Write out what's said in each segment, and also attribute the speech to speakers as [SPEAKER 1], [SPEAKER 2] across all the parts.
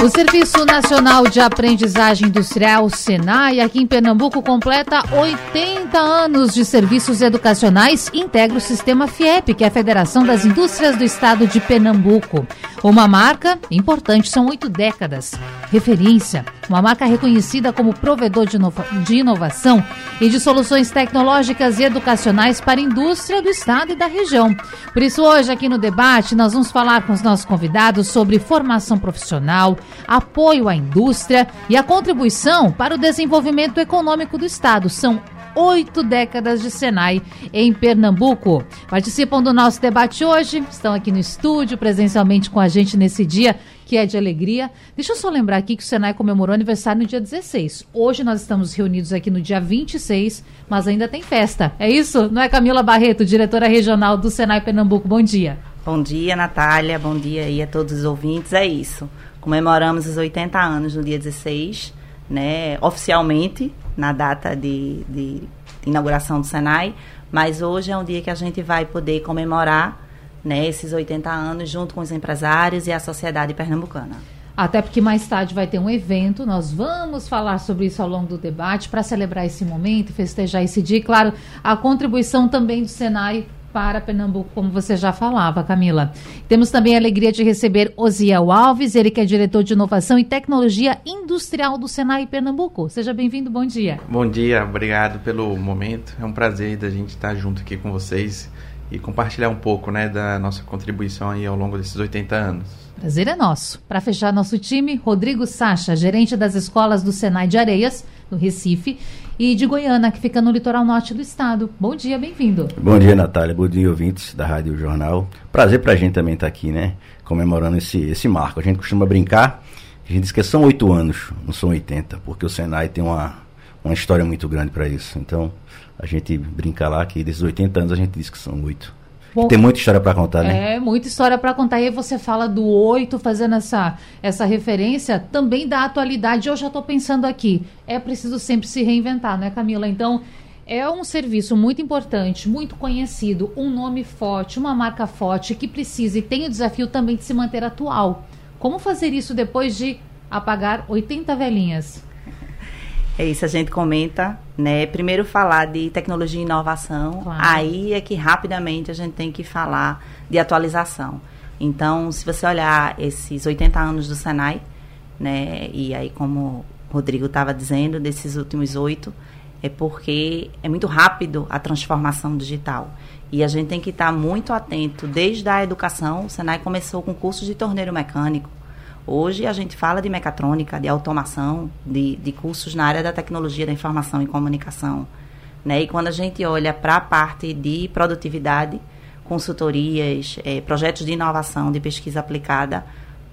[SPEAKER 1] o Serviço Nacional de Aprendizagem Industrial, SENAI, aqui em Pernambuco, completa 80 anos de serviços educacionais e integra o sistema FIEP, que é a Federação das Indústrias do Estado de Pernambuco. Uma marca importante, são oito décadas. Referência, uma marca reconhecida como provedor de, inova de inovação e de soluções tecnológicas e educacionais para a indústria do Estado e da região. Por isso, hoje, aqui no debate, nós vamos falar com os nossos convidados sobre formação profissional apoio à indústria e a contribuição para o desenvolvimento econômico do Estado. São oito décadas de Senai em Pernambuco. Participam do nosso debate hoje, estão aqui no estúdio, presencialmente com a gente nesse dia que é de alegria. Deixa eu só lembrar aqui que o Senai comemorou aniversário no dia 16. Hoje nós estamos reunidos aqui no dia 26, mas ainda tem festa. É isso? Não é Camila Barreto, diretora regional do Senai Pernambuco? Bom dia.
[SPEAKER 2] Bom dia, Natália. Bom dia aí a todos os ouvintes. É isso. Comemoramos os 80 anos no dia 16, né, oficialmente, na data de, de inauguração do Senai, mas hoje é um dia que a gente vai poder comemorar né, esses 80 anos junto com os empresários e a sociedade pernambucana.
[SPEAKER 1] Até porque mais tarde vai ter um evento, nós vamos falar sobre isso ao longo do debate para celebrar esse momento, festejar esse dia. E, claro, a contribuição também do Senai para Pernambuco, como você já falava, Camila. Temos também a alegria de receber Osiel Alves, ele que é diretor de inovação e tecnologia industrial do Senai Pernambuco. Seja bem-vindo, bom dia.
[SPEAKER 3] Bom dia, obrigado pelo momento. É um prazer da gente estar junto aqui com vocês e compartilhar um pouco né, da nossa contribuição aí ao longo desses 80 anos.
[SPEAKER 1] Prazer é nosso. Para fechar nosso time, Rodrigo Sacha, gerente das escolas do Senai de Areias, no Recife, e de Goiânia, que fica no litoral norte do estado. Bom dia, bem-vindo.
[SPEAKER 4] Bom dia, Natália. Bom dia, ouvintes da Rádio Jornal. Prazer para a gente também estar tá aqui, né? Comemorando esse, esse marco. A gente costuma brincar, a gente diz que são oito anos, não são 80, porque o Senai tem uma, uma história muito grande para isso. Então, a gente brinca lá que desses 80 anos a gente diz que são oito. Bom, tem muita história para contar, né?
[SPEAKER 1] É, muita história para contar. E aí você fala do oito, fazendo essa, essa referência também da atualidade. Eu já estou pensando aqui, é preciso sempre se reinventar, né, Camila? Então, é um serviço muito importante, muito conhecido, um nome forte, uma marca forte que precisa e tem o desafio também de se manter atual. Como fazer isso depois de apagar 80 velhinhas?
[SPEAKER 2] É isso, a gente comenta, né? Primeiro falar de tecnologia e inovação, claro. aí é que rapidamente a gente tem que falar de atualização. Então, se você olhar esses 80 anos do Senai, né? E aí, como o Rodrigo estava dizendo, desses últimos oito, é porque é muito rápido a transformação digital. E a gente tem que estar muito atento desde a educação. O Senai começou com cursos de torneiro mecânico, Hoje a gente fala de mecatrônica, de automação, de, de cursos na área da tecnologia da informação e comunicação. Né? E quando a gente olha para a parte de produtividade, consultorias, é, projetos de inovação, de pesquisa aplicada,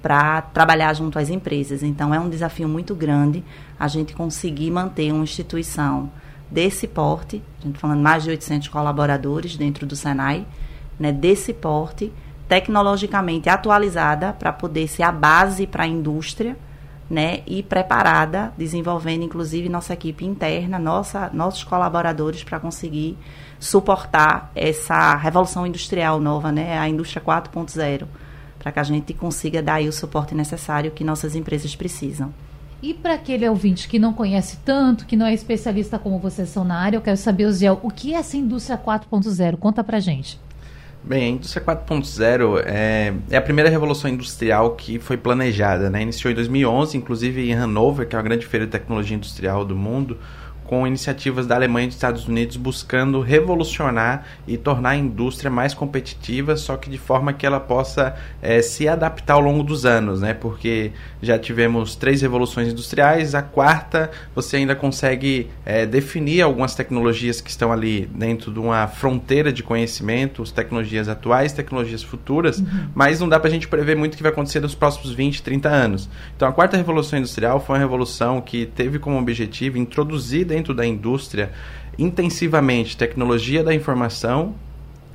[SPEAKER 2] para trabalhar junto às empresas. Então, é um desafio muito grande a gente conseguir manter uma instituição desse porte, a gente falando mais de 800 colaboradores dentro do Senai, né, desse porte, tecnologicamente atualizada para poder ser a base para a indústria, né, e preparada, desenvolvendo inclusive nossa equipe interna, nossa, nossos colaboradores para conseguir suportar essa revolução industrial nova, né, a indústria 4.0, para que a gente consiga dar o suporte necessário que nossas empresas precisam.
[SPEAKER 1] E para aquele ouvinte que não conhece tanto, que não é especialista como vocês são na área, eu quero saber, Ziel, o que é essa indústria 4.0? Conta para gente.
[SPEAKER 3] Bem, a indústria 4.0 é, é a primeira revolução industrial que foi planejada, né? Iniciou em 2011, inclusive em Hanover, que é uma grande feira de tecnologia industrial do mundo, com iniciativas da Alemanha e dos Estados Unidos buscando revolucionar e tornar a indústria mais competitiva, só que de forma que ela possa é, se adaptar ao longo dos anos, né? Porque já tivemos três revoluções industriais, a quarta você ainda consegue é, definir algumas tecnologias que estão ali dentro de uma fronteira de conhecimento, as tecnologias atuais, tecnologias futuras, uhum. mas não dá para a gente prever muito o que vai acontecer nos próximos 20, 30 anos. Então a quarta revolução industrial foi uma revolução que teve como objetivo introduzir dentro da indústria intensivamente tecnologia da informação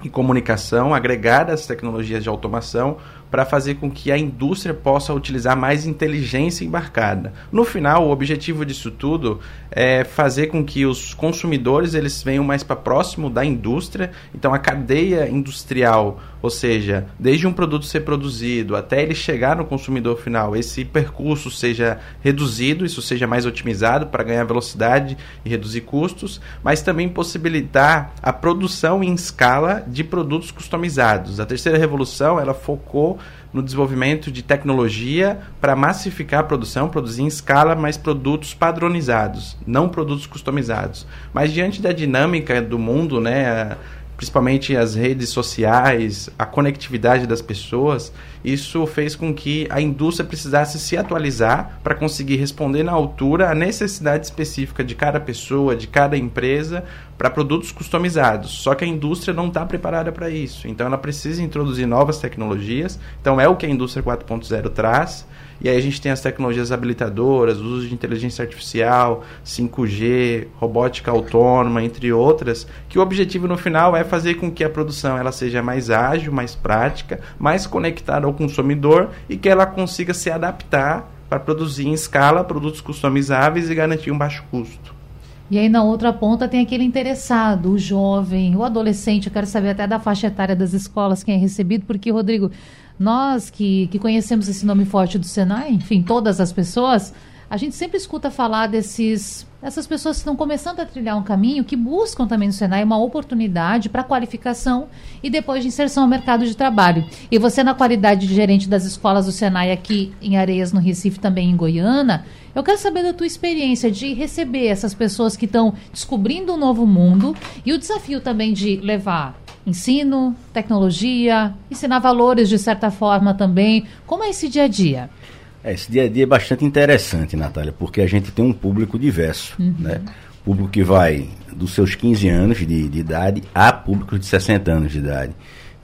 [SPEAKER 3] e comunicação agregada às tecnologias de automação para fazer com que a indústria possa utilizar mais inteligência embarcada. No final, o objetivo disso tudo é fazer com que os consumidores eles venham mais para próximo da indústria. Então, a cadeia industrial, ou seja, desde um produto ser produzido até ele chegar no consumidor final, esse percurso seja reduzido, isso seja mais otimizado para ganhar velocidade e reduzir custos, mas também possibilitar a produção em escala de produtos customizados. A terceira revolução ela focou no desenvolvimento de tecnologia para massificar a produção, produzir em escala, mais produtos padronizados, não produtos customizados. Mas diante da dinâmica do mundo, né, principalmente as redes sociais, a conectividade das pessoas, isso fez com que a indústria precisasse se atualizar para conseguir responder na altura à necessidade específica de cada pessoa, de cada empresa, para produtos customizados. Só que a indústria não está preparada para isso. Então ela precisa introduzir novas tecnologias. Então é o que a indústria 4.0 traz. E aí a gente tem as tecnologias habilitadoras, uso de inteligência artificial, 5G, robótica autônoma, entre outras, que o objetivo no final é fazer com que a produção ela seja mais ágil, mais prática, mais conectada ao consumidor e que ela consiga se adaptar para produzir em escala produtos customizáveis e garantir um baixo custo.
[SPEAKER 1] E aí na outra ponta tem aquele interessado, o jovem, o adolescente, eu quero saber até da faixa etária das escolas quem é recebido, porque, Rodrigo, nós que, que conhecemos esse nome forte do Senai, enfim, todas as pessoas, a gente sempre escuta falar desses essas pessoas que estão começando a trilhar um caminho que buscam também no Senai uma oportunidade para qualificação e depois de inserção ao mercado de trabalho. E você, na qualidade de gerente das escolas do Senai aqui em Areias, no Recife, também em Goiânia, eu quero saber da tua experiência de receber essas pessoas que estão descobrindo um novo mundo e o desafio também de levar ensino, tecnologia, ensinar valores de certa forma também. Como é esse dia a dia?
[SPEAKER 4] É, esse dia a dia é bastante interessante, Natália, porque a gente tem um público diverso, uhum. né? Público que vai dos seus 15 anos de, de idade a públicos de 60 anos de idade.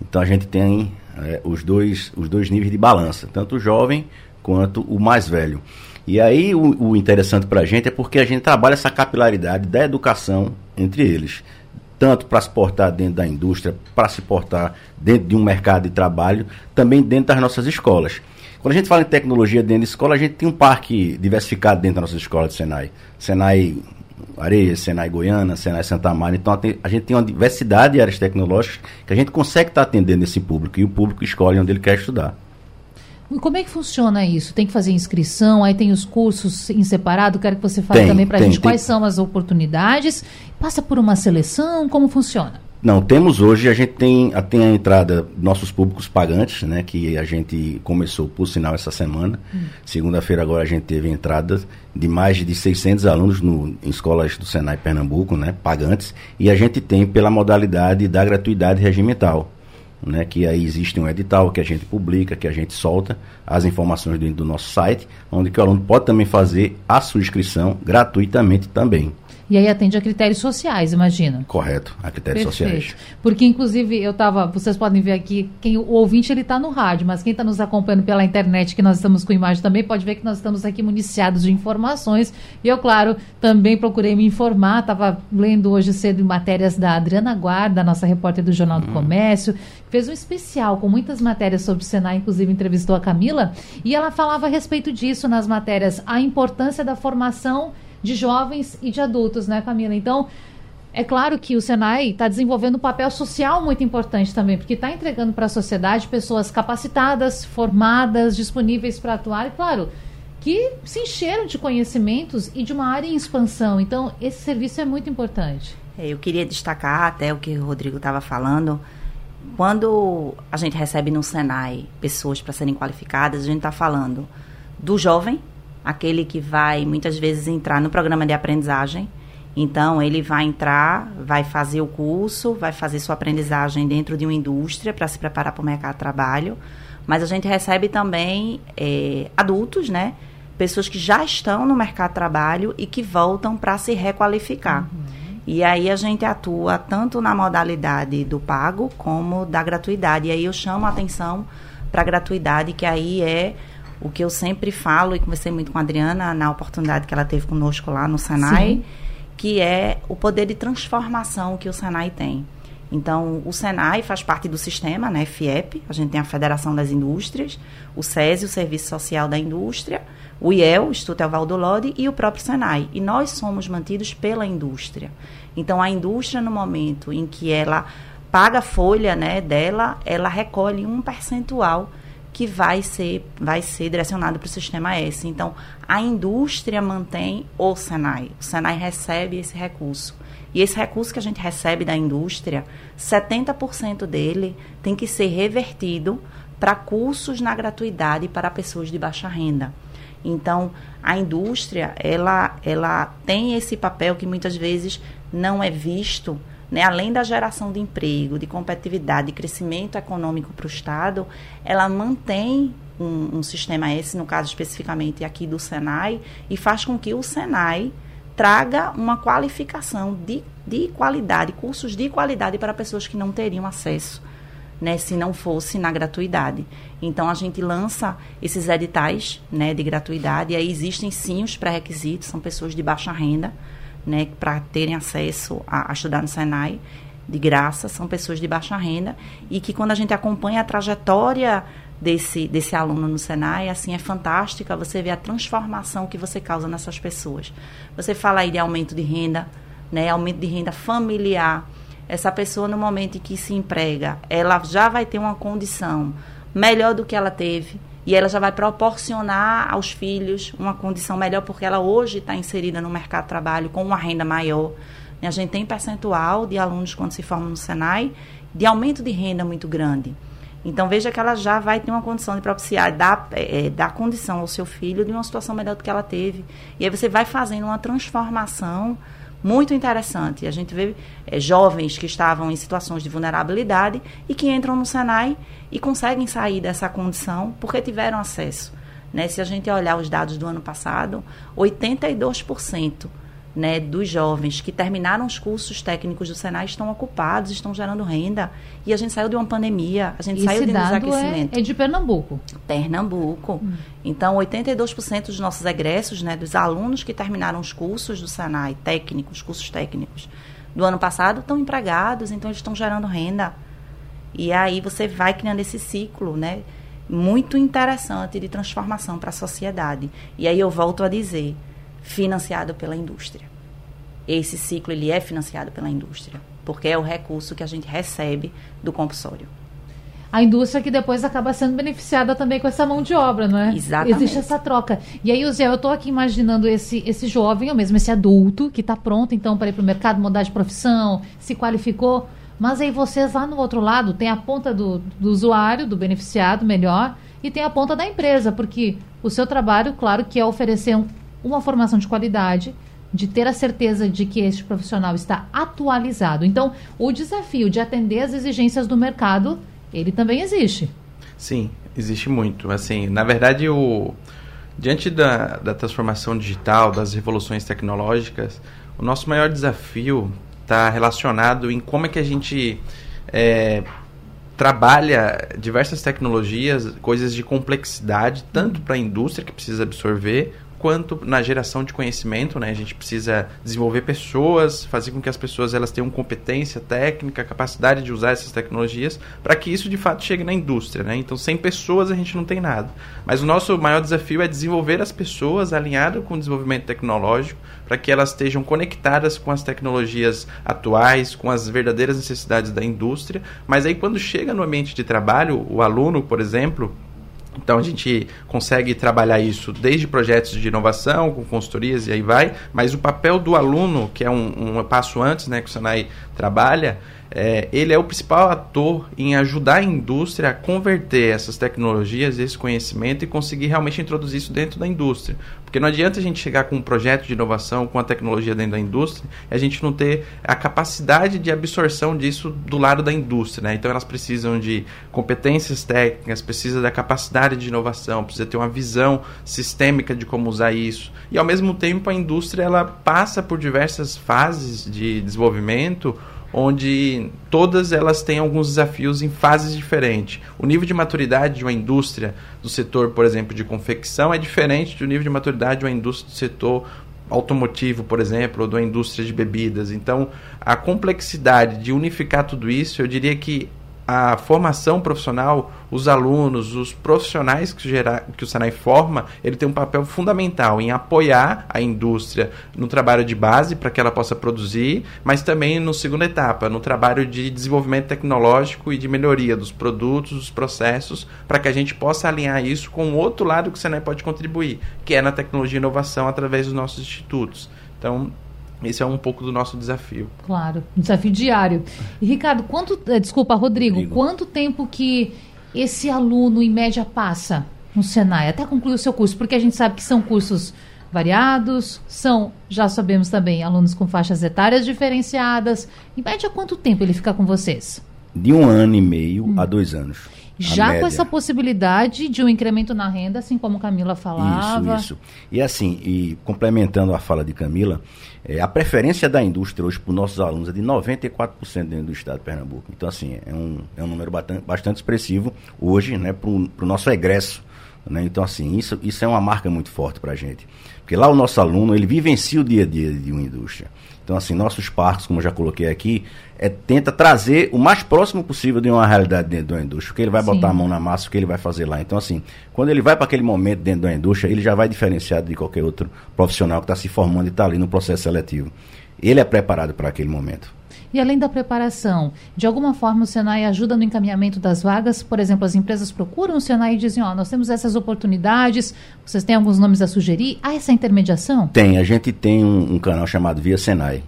[SPEAKER 4] Então a gente tem é, os, dois, os dois níveis de balança, tanto o jovem quanto o mais velho. E aí o, o interessante para a gente é porque a gente trabalha essa capilaridade da educação entre eles tanto para se portar dentro da indústria, para se portar dentro de um mercado de trabalho, também dentro das nossas escolas. Quando a gente fala em tecnologia dentro de escola, a gente tem um parque diversificado dentro da nossa escola de Senai. Senai Areia, Senai Goiana, Senai Santa Maria. Então a gente tem uma diversidade de áreas tecnológicas que a gente consegue estar atendendo esse público e o público escolhe onde ele quer estudar.
[SPEAKER 1] E como é que funciona isso? Tem que fazer inscrição, aí tem os cursos em separado. Quero que você fale
[SPEAKER 4] tem,
[SPEAKER 1] também para a
[SPEAKER 4] gente
[SPEAKER 1] tem. quais são as oportunidades. Passa por uma seleção, como funciona?
[SPEAKER 4] Não, temos hoje, a gente tem, tem a entrada nossos públicos pagantes, né? Que a gente começou, por sinal, essa semana. Hum. Segunda-feira agora a gente teve a entrada de mais de 600 alunos no, em escolas do Senai Pernambuco, né? Pagantes. E a gente tem pela modalidade da gratuidade regimental né, que aí existe um edital que a gente publica, que a gente solta as informações dentro do nosso site, onde o aluno pode também fazer a sua inscrição gratuitamente também.
[SPEAKER 1] E aí atende a critérios sociais, imagina.
[SPEAKER 4] Correto, a critérios Perfeito. sociais.
[SPEAKER 1] Porque, inclusive, eu estava, vocês podem ver aqui, quem, o ouvinte ele está no rádio, mas quem está nos acompanhando pela internet, que nós estamos com imagem também, pode ver que nós estamos aqui municiados de informações. E eu, claro, também procurei me informar, estava lendo hoje cedo matérias da Adriana Guarda, nossa repórter do Jornal do hum. Comércio, fez um especial com muitas matérias sobre o Senai, inclusive entrevistou a Camila, e ela falava a respeito disso nas matérias, a importância da formação de jovens e de adultos, né, Camila? Então, é claro que o Senai está desenvolvendo um papel social muito importante também, porque está entregando para a sociedade pessoas capacitadas, formadas, disponíveis para atuar, e claro, que se encheram de conhecimentos e de uma área em expansão. Então, esse serviço é muito importante.
[SPEAKER 2] É, eu queria destacar até o que o Rodrigo estava falando. Quando a gente recebe no Senai pessoas para serem qualificadas, a gente está falando do jovem, aquele que vai muitas vezes entrar no programa de aprendizagem. Então, ele vai entrar, vai fazer o curso, vai fazer sua aprendizagem dentro de uma indústria para se preparar para o mercado de trabalho. Mas a gente recebe também é, adultos, né? Pessoas que já estão no mercado de trabalho e que voltam para se requalificar. Uhum. E aí a gente atua tanto na modalidade do pago como da gratuidade. E aí eu chamo a atenção para a gratuidade, que aí é o que eu sempre falo e conversei muito com a Adriana na oportunidade que ela teve conosco lá no Senai, Sim. que é o poder de transformação que o Senai tem. Então, o Senai faz parte do sistema, né, FIEP, a gente tem a Federação das Indústrias, o SESI, o Serviço Social da Indústria, o IEL, o Instituto Evaldo Lodi, e o próprio Senai. E nós somos mantidos pela indústria. Então, a indústria, no momento em que ela paga a folha né, dela, ela recolhe um percentual que vai ser, vai ser direcionado para o sistema S. Então, a indústria mantém o Senai. O Senai recebe esse recurso. E esse recurso que a gente recebe da indústria, 70% dele tem que ser revertido para cursos na gratuidade para pessoas de baixa renda. Então, a indústria, ela, ela tem esse papel que muitas vezes não é visto, né? além da geração de emprego, de competitividade, de crescimento econômico para o Estado, ela mantém um, um sistema esse, no caso especificamente aqui do Senai, e faz com que o Senai traga uma qualificação de, de qualidade, cursos de qualidade para pessoas que não teriam acesso, né, se não fosse na gratuidade. Então a gente lança esses editais, né, de gratuidade, e aí existem sim os pré-requisitos, são pessoas de baixa renda, né, para terem acesso a, a estudar no Senai de graça, são pessoas de baixa renda e que quando a gente acompanha a trajetória desse, desse aluno no Senai, assim, é fantástica você vê a transformação que você causa nessas pessoas. Você fala aí de aumento de renda, né, aumento de renda familiar. Essa pessoa, no momento em que se emprega, ela já vai ter uma condição melhor do que ela teve e ela já vai proporcionar aos filhos uma condição melhor porque ela hoje está inserida no mercado de trabalho com uma renda maior. A gente tem percentual de alunos quando se formam no Senai de aumento de renda muito grande. Então veja que ela já vai ter uma condição de propiciar, dar, é, dar condição ao seu filho de uma situação melhor do que ela teve. E aí você vai fazendo uma transformação muito interessante. A gente vê é, jovens que estavam em situações de vulnerabilidade e que entram no Senai e conseguem sair dessa condição porque tiveram acesso. Né? Se a gente olhar os dados do ano passado, 82% né, dos jovens que terminaram os cursos técnicos do Senai estão ocupados, estão gerando renda. E a gente saiu de uma pandemia, a gente saiu de um
[SPEAKER 1] dado
[SPEAKER 2] desaquecimento.
[SPEAKER 1] É, é de Pernambuco.
[SPEAKER 2] Pernambuco. Hum. Então, 82% dos nossos egressos, né, dos alunos que terminaram os cursos do Senai, técnicos, cursos técnicos, do ano passado, estão empregados, então eles estão gerando renda. E aí você vai criando esse ciclo, né? Muito interessante de transformação para a sociedade. E aí eu volto a dizer, financiado pela indústria. Esse ciclo ele é financiado pela indústria, porque é o recurso que a gente recebe do compulsório.
[SPEAKER 1] A indústria que depois acaba sendo beneficiada também com essa mão de obra, não é?
[SPEAKER 2] Exatamente.
[SPEAKER 1] Existe essa troca. E aí, Zé, eu estou aqui imaginando esse, esse jovem, ou mesmo esse adulto, que está pronto então para ir para o mercado, mudar de profissão, se qualificou. Mas aí vocês lá no outro lado tem a ponta do, do usuário, do beneficiado, melhor, e tem a ponta da empresa, porque o seu trabalho, claro, que é oferecer um, uma formação de qualidade, de ter a certeza de que este profissional está atualizado. Então, o desafio de atender às exigências do mercado, ele também existe.
[SPEAKER 3] Sim, existe muito. Assim, na verdade, o diante da, da transformação digital, das revoluções tecnológicas, o nosso maior desafio está relacionado em como é que a gente é, trabalha diversas tecnologias, coisas de complexidade, tanto para a indústria que precisa absorver, quanto na geração de conhecimento, né? A gente precisa desenvolver pessoas, fazer com que as pessoas elas tenham competência técnica, capacidade de usar essas tecnologias, para que isso de fato chegue na indústria, né? Então, sem pessoas a gente não tem nada. Mas o nosso maior desafio é desenvolver as pessoas alinhado com o desenvolvimento tecnológico, para que elas estejam conectadas com as tecnologias atuais, com as verdadeiras necessidades da indústria. Mas aí quando chega no ambiente de trabalho, o aluno, por exemplo, então a gente consegue trabalhar isso desde projetos de inovação, com consultorias e aí vai, mas o papel do aluno, que é um, um passo antes né, que o Senai trabalha, é, ele é o principal ator em ajudar a indústria a converter essas tecnologias, esse conhecimento e conseguir realmente introduzir isso dentro da indústria. Porque não adianta a gente chegar com um projeto de inovação, com a tecnologia dentro da indústria, e a gente não ter a capacidade de absorção disso do lado da indústria. Né? Então elas precisam de competências técnicas, precisa da capacidade de inovação, precisa ter uma visão sistêmica de como usar isso. E ao mesmo tempo a indústria ela passa por diversas fases de desenvolvimento onde todas elas têm alguns desafios em fases diferentes. O nível de maturidade de uma indústria do setor, por exemplo, de confecção é diferente do nível de maturidade de uma indústria do setor automotivo, por exemplo, ou da indústria de bebidas. Então, a complexidade de unificar tudo isso, eu diria que a formação profissional, os alunos, os profissionais que, gera, que o Senai forma, ele tem um papel fundamental em apoiar a indústria no trabalho de base para que ela possa produzir, mas também no segunda etapa, no trabalho de desenvolvimento tecnológico e de melhoria dos produtos, dos processos, para que a gente possa alinhar isso com o outro lado que o Senai pode contribuir, que é na tecnologia e inovação através dos nossos institutos. Então, esse é um pouco do nosso desafio.
[SPEAKER 1] Claro, um desafio diário. E, Ricardo, quanto. Eh, desculpa, Rodrigo, Rodrigo, quanto tempo que esse aluno, em média, passa no Senai até concluir o seu curso? Porque a gente sabe que são cursos variados, são, já sabemos também, alunos com faixas etárias diferenciadas. Em média, quanto tempo ele fica com vocês?
[SPEAKER 4] De um ano e meio hum. a dois anos.
[SPEAKER 1] Já média. com essa possibilidade de um incremento na renda, assim como Camila falava.
[SPEAKER 4] Isso, isso. E assim, e complementando a fala de Camila, é, a preferência da indústria hoje para os nossos alunos é de 94% dentro do estado de Pernambuco. Então, assim, é um, é um número bastante, bastante expressivo hoje né, para o nosso egresso. Né? Então, assim, isso, isso é uma marca muito forte para a gente. Porque lá o nosso aluno, ele vivencia o dia a dia de uma indústria. Então, assim, nossos parques, como eu já coloquei aqui, é, tenta trazer o mais próximo possível de uma realidade dentro da indústria, que ele vai Sim. botar a mão na massa, o que ele vai fazer lá. Então, assim, quando ele vai para aquele momento dentro da indústria, ele já vai diferenciado de qualquer outro profissional que está se formando e está ali no processo seletivo. Ele é preparado para aquele momento.
[SPEAKER 1] E além da preparação, de alguma forma o Senai ajuda no encaminhamento das vagas? Por exemplo, as empresas procuram o Senai e dizem, ó, oh, nós temos essas oportunidades, vocês têm alguns nomes a sugerir? Há essa intermediação?
[SPEAKER 4] Tem, a gente tem um, um canal chamado Via Senai,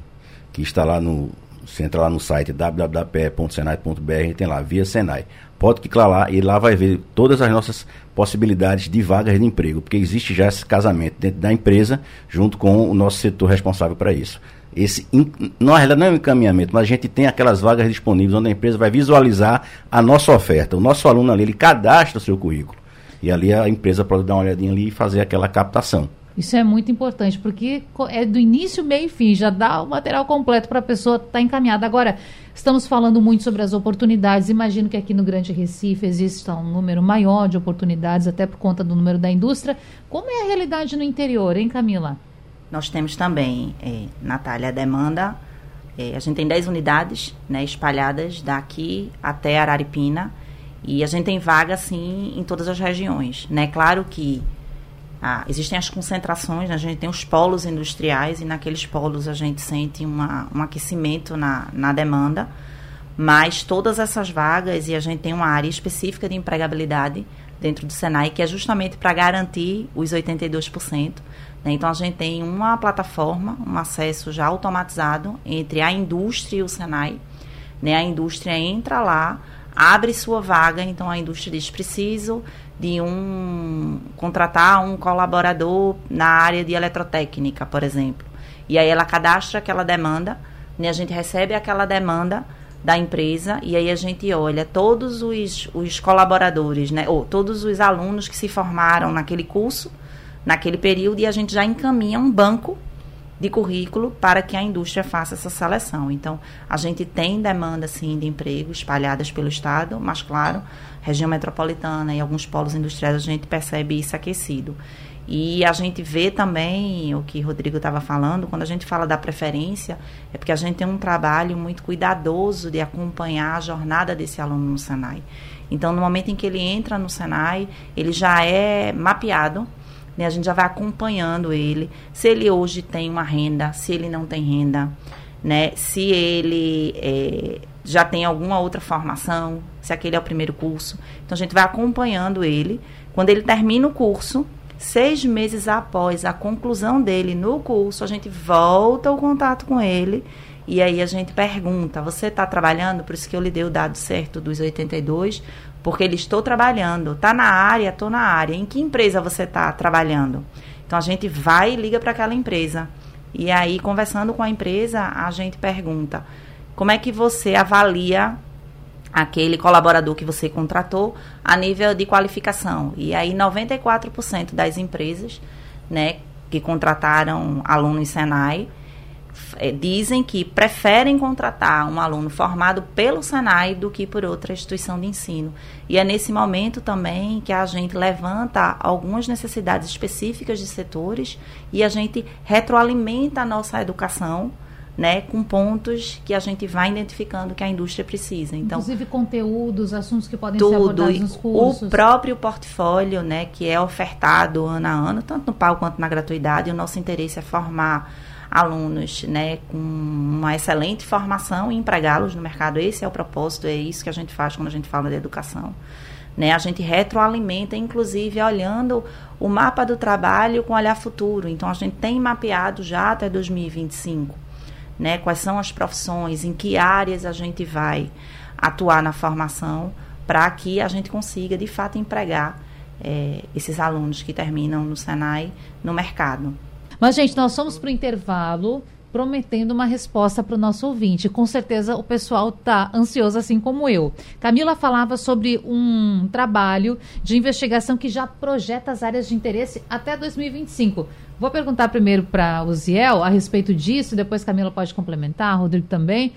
[SPEAKER 4] que está lá no, você entra lá no site www.senai.br, tem lá, Via Senai. Pode clicar lá e lá vai ver todas as nossas possibilidades de vagas de emprego, porque existe já esse casamento dentro da empresa junto com o nosso setor responsável para isso esse na realidade não é um encaminhamento, mas a gente tem aquelas vagas disponíveis onde a empresa vai visualizar a nossa oferta. O nosso aluno ali, ele cadastra o seu currículo. E ali a empresa pode dar uma olhadinha ali e fazer aquela captação.
[SPEAKER 1] Isso é muito importante, porque é do início, meio e fim, já dá o material completo para a pessoa estar tá encaminhada. Agora, estamos falando muito sobre as oportunidades. Imagino que aqui no Grande Recife exista um número maior de oportunidades, até por conta do número da indústria. Como é a realidade no interior, hein, Camila?
[SPEAKER 2] Nós temos também, é, Natália, demanda. É, a gente tem 10 unidades né, espalhadas daqui até Araripina. E a gente tem vaga, sim, em todas as regiões. Né? Claro que ah, existem as concentrações, né? a gente tem os polos industriais e naqueles polos a gente sente uma, um aquecimento na, na demanda, mas todas essas vagas e a gente tem uma área específica de empregabilidade dentro do Senai que é justamente para garantir os 82%. Né? Então, a gente tem uma plataforma, um acesso já automatizado entre a indústria e o Senai. Né? A indústria entra lá, abre sua vaga, então a indústria diz: preciso de um contratar um colaborador na área de eletrotécnica, por exemplo. E aí ela cadastra aquela demanda, né? a gente recebe aquela demanda da empresa e aí a gente olha todos os, os colaboradores, né? ou todos os alunos que se formaram naquele curso naquele período e a gente já encaminha um banco de currículo para que a indústria faça essa seleção. Então, a gente tem demanda, sim, de emprego espalhadas pelo Estado, mas, claro, região metropolitana e alguns polos industriais a gente percebe isso aquecido. E a gente vê também o que Rodrigo estava falando, quando a gente fala da preferência, é porque a gente tem um trabalho muito cuidadoso de acompanhar a jornada desse aluno no Senai. Então, no momento em que ele entra no Senai, ele já é mapeado né? A gente já vai acompanhando ele. Se ele hoje tem uma renda, se ele não tem renda, né? Se ele é, já tem alguma outra formação, se aquele é o primeiro curso. Então a gente vai acompanhando ele. Quando ele termina o curso, seis meses após a conclusão dele no curso, a gente volta o contato com ele e aí a gente pergunta: você está trabalhando? Por isso que eu lhe dei o dado certo dos 82, porque ele estou trabalhando, está na área, estou na área. Em que empresa você está trabalhando? Então a gente vai e liga para aquela empresa. E aí, conversando com a empresa, a gente pergunta: como é que você avalia aquele colaborador que você contratou a nível de qualificação? E aí, 94% das empresas né, que contrataram alunos Senai é, dizem que preferem contratar um aluno formado pelo Senai do que por outra instituição de ensino. E é nesse momento também que a gente levanta algumas necessidades específicas de setores e a gente retroalimenta a nossa educação. Né, com pontos que a gente vai identificando que a indústria precisa. Então,
[SPEAKER 1] Inclusive conteúdos, assuntos que podem tudo, ser abordados nos cursos.
[SPEAKER 2] O próprio portfólio, né, que é ofertado ano a ano, tanto no PAU quanto na gratuidade, o nosso interesse é formar alunos né, com uma excelente formação e empregá-los no mercado. Esse é o propósito, é isso que a gente faz quando a gente fala de educação. Né? A gente retroalimenta, inclusive, olhando o mapa do trabalho com olhar futuro. Então, a gente tem mapeado já até 2025 né, quais são as profissões, em que áreas a gente vai atuar na formação para que a gente consiga, de fato, empregar é, esses alunos que terminam no Senai no mercado.
[SPEAKER 1] Mas, gente, nós somos para o intervalo prometendo uma resposta para o nosso ouvinte. Com certeza o pessoal está ansioso, assim como eu. Camila falava sobre um trabalho de investigação que já projeta as áreas de interesse até 2025. Vou perguntar primeiro para o Ziel a respeito disso, depois Camila pode complementar, Rodrigo também.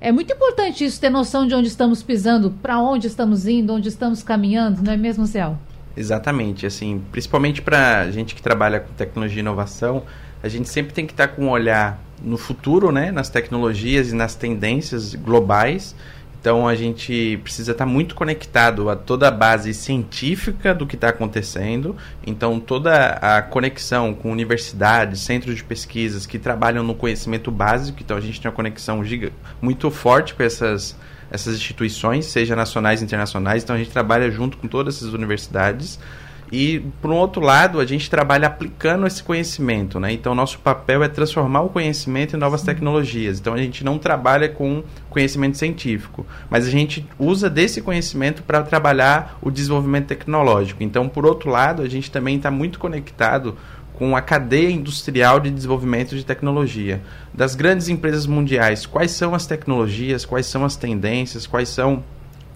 [SPEAKER 1] É muito importante isso, ter noção de onde estamos pisando, para onde estamos indo, onde estamos caminhando, não é mesmo, Ziel?
[SPEAKER 3] Exatamente, assim, principalmente para gente que trabalha com tecnologia e inovação, a gente sempre tem que estar tá com um olhar no futuro, né, nas tecnologias e nas tendências globais. Então a gente precisa estar tá muito conectado a toda a base científica do que está acontecendo. Então toda a conexão com universidades, centros de pesquisas que trabalham no conhecimento básico. Então a gente tem uma conexão giga, muito forte com essas essas instituições, seja nacionais e internacionais. Então a gente trabalha junto com todas essas universidades. E, por um outro lado, a gente trabalha aplicando esse conhecimento, né? Então, nosso papel é transformar o conhecimento em novas tecnologias. Então, a gente não trabalha com conhecimento científico, mas a gente usa desse conhecimento para trabalhar o desenvolvimento tecnológico. Então, por outro lado, a gente também está muito conectado com a cadeia industrial de desenvolvimento de tecnologia. Das grandes empresas mundiais, quais são as tecnologias, quais são as tendências, quais são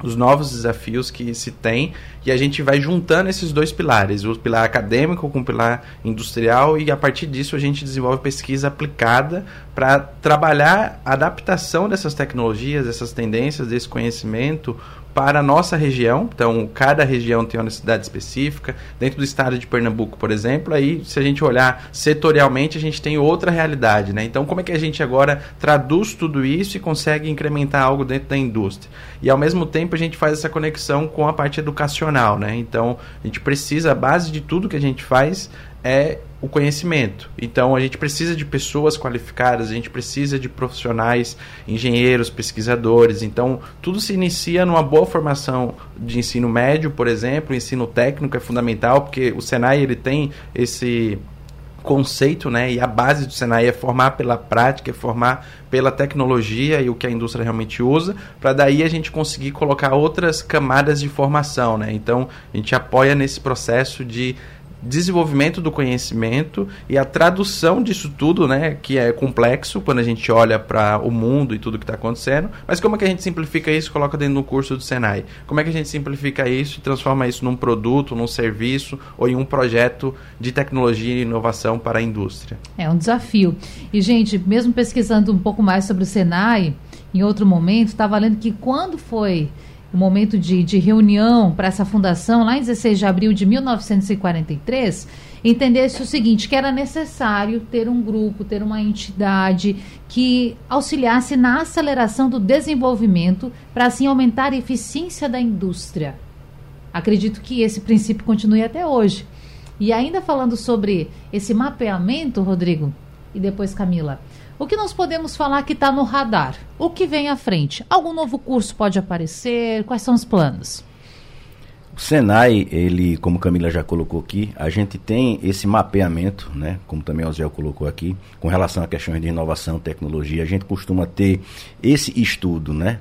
[SPEAKER 3] os novos desafios que se tem e a gente vai juntando esses dois pilares, o pilar acadêmico com o pilar industrial e a partir disso a gente desenvolve pesquisa aplicada para trabalhar a adaptação dessas tecnologias, dessas tendências, desse conhecimento para a nossa região. Então, cada região tem uma necessidade específica. Dentro do estado de Pernambuco, por exemplo, aí, se a gente olhar setorialmente, a gente tem outra realidade. Né? Então, como é que a gente agora traduz tudo isso e consegue incrementar algo dentro da indústria? E, ao mesmo tempo, a gente faz essa conexão com a parte educacional. Né? Então, a gente precisa, a base de tudo que a gente faz é o conhecimento. Então a gente precisa de pessoas qualificadas, a gente precisa de profissionais, engenheiros, pesquisadores. Então tudo se inicia numa boa formação de ensino médio, por exemplo, o ensino técnico é fundamental porque o Senai ele tem esse conceito, né? E a base do Senai é formar pela prática, é formar pela tecnologia e o que a indústria realmente usa, para daí a gente conseguir colocar outras camadas de formação, né? Então, a gente apoia nesse processo de desenvolvimento do conhecimento e a tradução disso tudo, né, que é complexo quando a gente olha para o mundo e tudo que está acontecendo. Mas como é que a gente simplifica isso coloca dentro do curso do Senai? Como é que a gente simplifica isso e transforma isso num produto, num serviço ou em um projeto de tecnologia e inovação para a indústria?
[SPEAKER 1] É um desafio. E gente, mesmo pesquisando um pouco mais sobre o Senai, em outro momento, estava lendo que quando foi o momento de, de reunião para essa fundação, lá em 16 de abril de 1943, entendesse o seguinte, que era necessário ter um grupo, ter uma entidade que auxiliasse na aceleração do desenvolvimento para assim aumentar a eficiência da indústria. Acredito que esse princípio continue até hoje. E ainda falando sobre esse mapeamento, Rodrigo, e depois Camila, o que nós podemos falar que está no radar? O que vem à frente? Algum novo curso pode aparecer? Quais são os planos?
[SPEAKER 4] O Senai, ele, como Camila já colocou aqui, a gente tem esse mapeamento, né, como também o Zé colocou aqui, com relação a questões de inovação, tecnologia, a gente costuma ter esse estudo, né?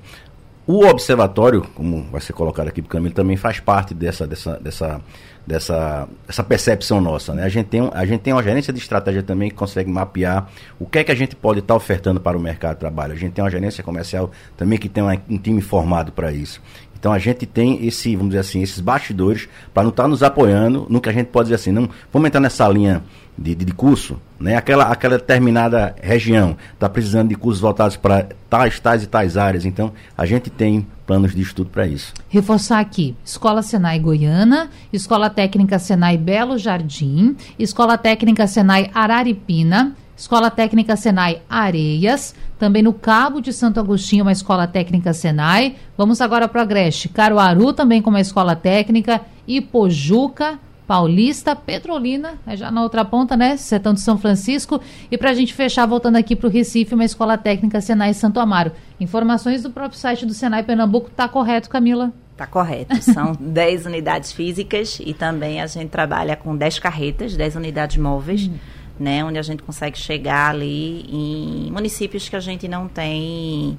[SPEAKER 4] O observatório, como vai ser colocado aqui para Camilo, também faz parte dessa, dessa, dessa, dessa essa percepção nossa. Né? A, gente tem, a gente tem uma gerência de estratégia também que consegue mapear o que é que a gente pode estar tá ofertando para o mercado de trabalho. A gente tem uma gerência comercial também que tem um time formado para isso. Então a gente tem esse, vamos dizer assim, esses bastidores para não estar tá nos apoiando no que a gente pode dizer assim, não, vamos entrar nessa linha de, de, de curso, né? Aquela, aquela determinada região está precisando de cursos voltados para tais, tais e tais áreas. Então a gente tem planos de estudo para isso.
[SPEAKER 1] Reforçar aqui: Escola Senai Goiânia, Escola Técnica Senai Belo Jardim, Escola Técnica Senai Araripina, Escola Técnica Senai Areias, também no Cabo de Santo Agostinho, uma escola técnica Senai. Vamos agora para Agreste, Caruaru, também com uma escola técnica, Ipojuca, Paulista, Petrolina, é já na outra ponta, né? Sertão de São Francisco. E para a gente fechar, voltando aqui para o Recife, uma escola técnica Senai Santo Amaro. Informações do próprio site do Senai Pernambuco, está correto, Camila?
[SPEAKER 2] Está correto. São 10 unidades físicas e também a gente trabalha com 10 carretas, 10 unidades móveis. Hum né, onde a gente consegue chegar ali em municípios que a gente não tem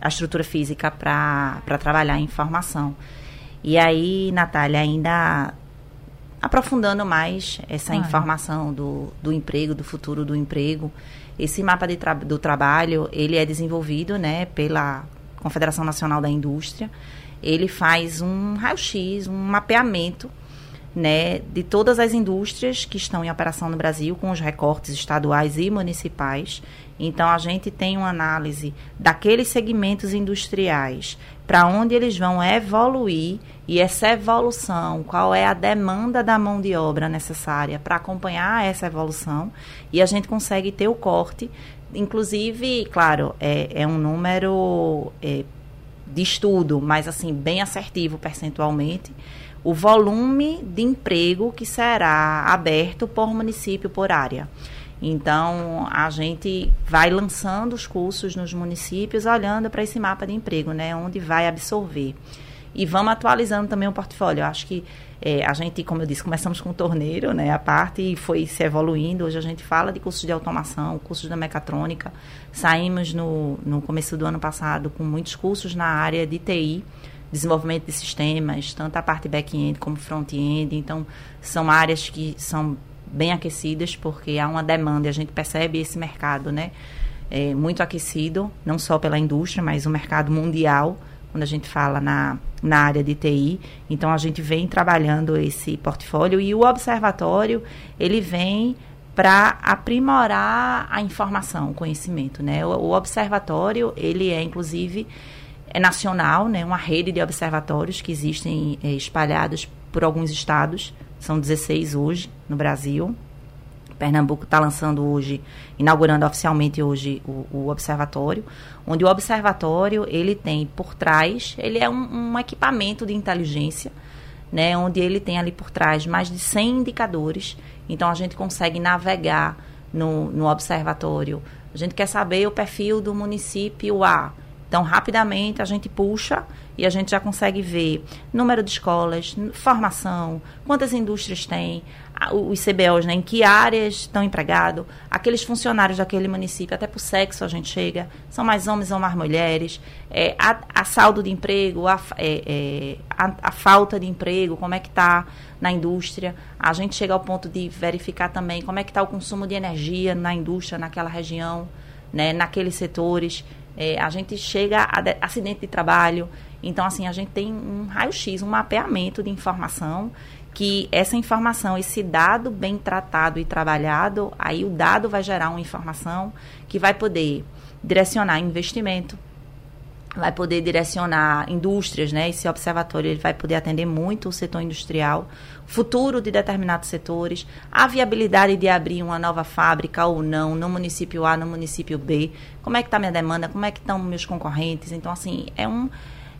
[SPEAKER 2] a estrutura física para trabalhar em formação. E aí, Natália, ainda aprofundando mais essa ah. informação do, do emprego, do futuro do emprego, esse mapa tra do trabalho, ele é desenvolvido né, pela Confederação Nacional da Indústria. Ele faz um raio-x, um mapeamento né, de todas as indústrias que estão em operação no Brasil, com os recortes estaduais e municipais. Então, a gente tem uma análise daqueles segmentos industriais, para onde eles vão evoluir e essa evolução, qual é a demanda da mão de obra necessária para acompanhar essa evolução, e a gente consegue ter o corte. Inclusive, claro, é, é um número é, de estudo, mas assim, bem assertivo percentualmente o volume de emprego que será aberto por município, por área. Então, a gente vai lançando os cursos nos municípios, olhando para esse mapa de emprego, né, onde vai absorver. E vamos atualizando também o portfólio. Eu acho que é, a gente, como eu disse, começamos com o torneiro, né, a parte e foi se evoluindo. Hoje a gente fala de cursos de automação, cursos da mecatrônica. Saímos no, no começo do ano passado com muitos cursos na área de TI desenvolvimento de sistemas, tanto a parte back-end como front-end. Então, são áreas que são bem aquecidas porque há uma demanda e a gente percebe esse mercado, né? É, muito aquecido, não só pela indústria, mas o mercado mundial, quando a gente fala na, na área de TI. Então, a gente vem trabalhando esse portfólio e o observatório, ele vem para aprimorar a informação, o conhecimento, né? O, o observatório, ele é, inclusive, é nacional, né, uma rede de observatórios que existem é, espalhados por alguns estados, são 16 hoje no Brasil. Pernambuco está lançando hoje, inaugurando oficialmente hoje o, o, observatório, onde o observatório ele tem por trás, ele é um, um, equipamento de inteligência, né, onde ele tem ali por trás mais de 100 indicadores. Então a gente consegue navegar no, no observatório. A gente quer saber o perfil do município A então, rapidamente a gente puxa e a gente já consegue ver número de escolas, formação, quantas indústrias tem, os CBOs, né, em que áreas estão empregados, aqueles funcionários daquele município, até por sexo a gente chega, são mais homens ou mais mulheres, é, a, a, saldo de emprego, a, é, é, a, a, falta de emprego, como é que está na indústria. A gente chega ao ponto de verificar também como é que está o consumo de energia na indústria, naquela região, né, naqueles setores. É, a gente chega a de, acidente de trabalho. Então, assim, a gente tem um raio-x, um mapeamento de informação que essa informação, esse dado bem tratado e trabalhado, aí o dado vai gerar uma informação que vai poder direcionar investimento, vai poder direcionar indústrias, né? Esse observatório ele vai poder atender muito o setor industrial, futuro de determinados setores, a viabilidade de abrir uma nova fábrica ou não no município A, no município B, como é que está minha demanda, como é que estão meus concorrentes. Então, assim, é um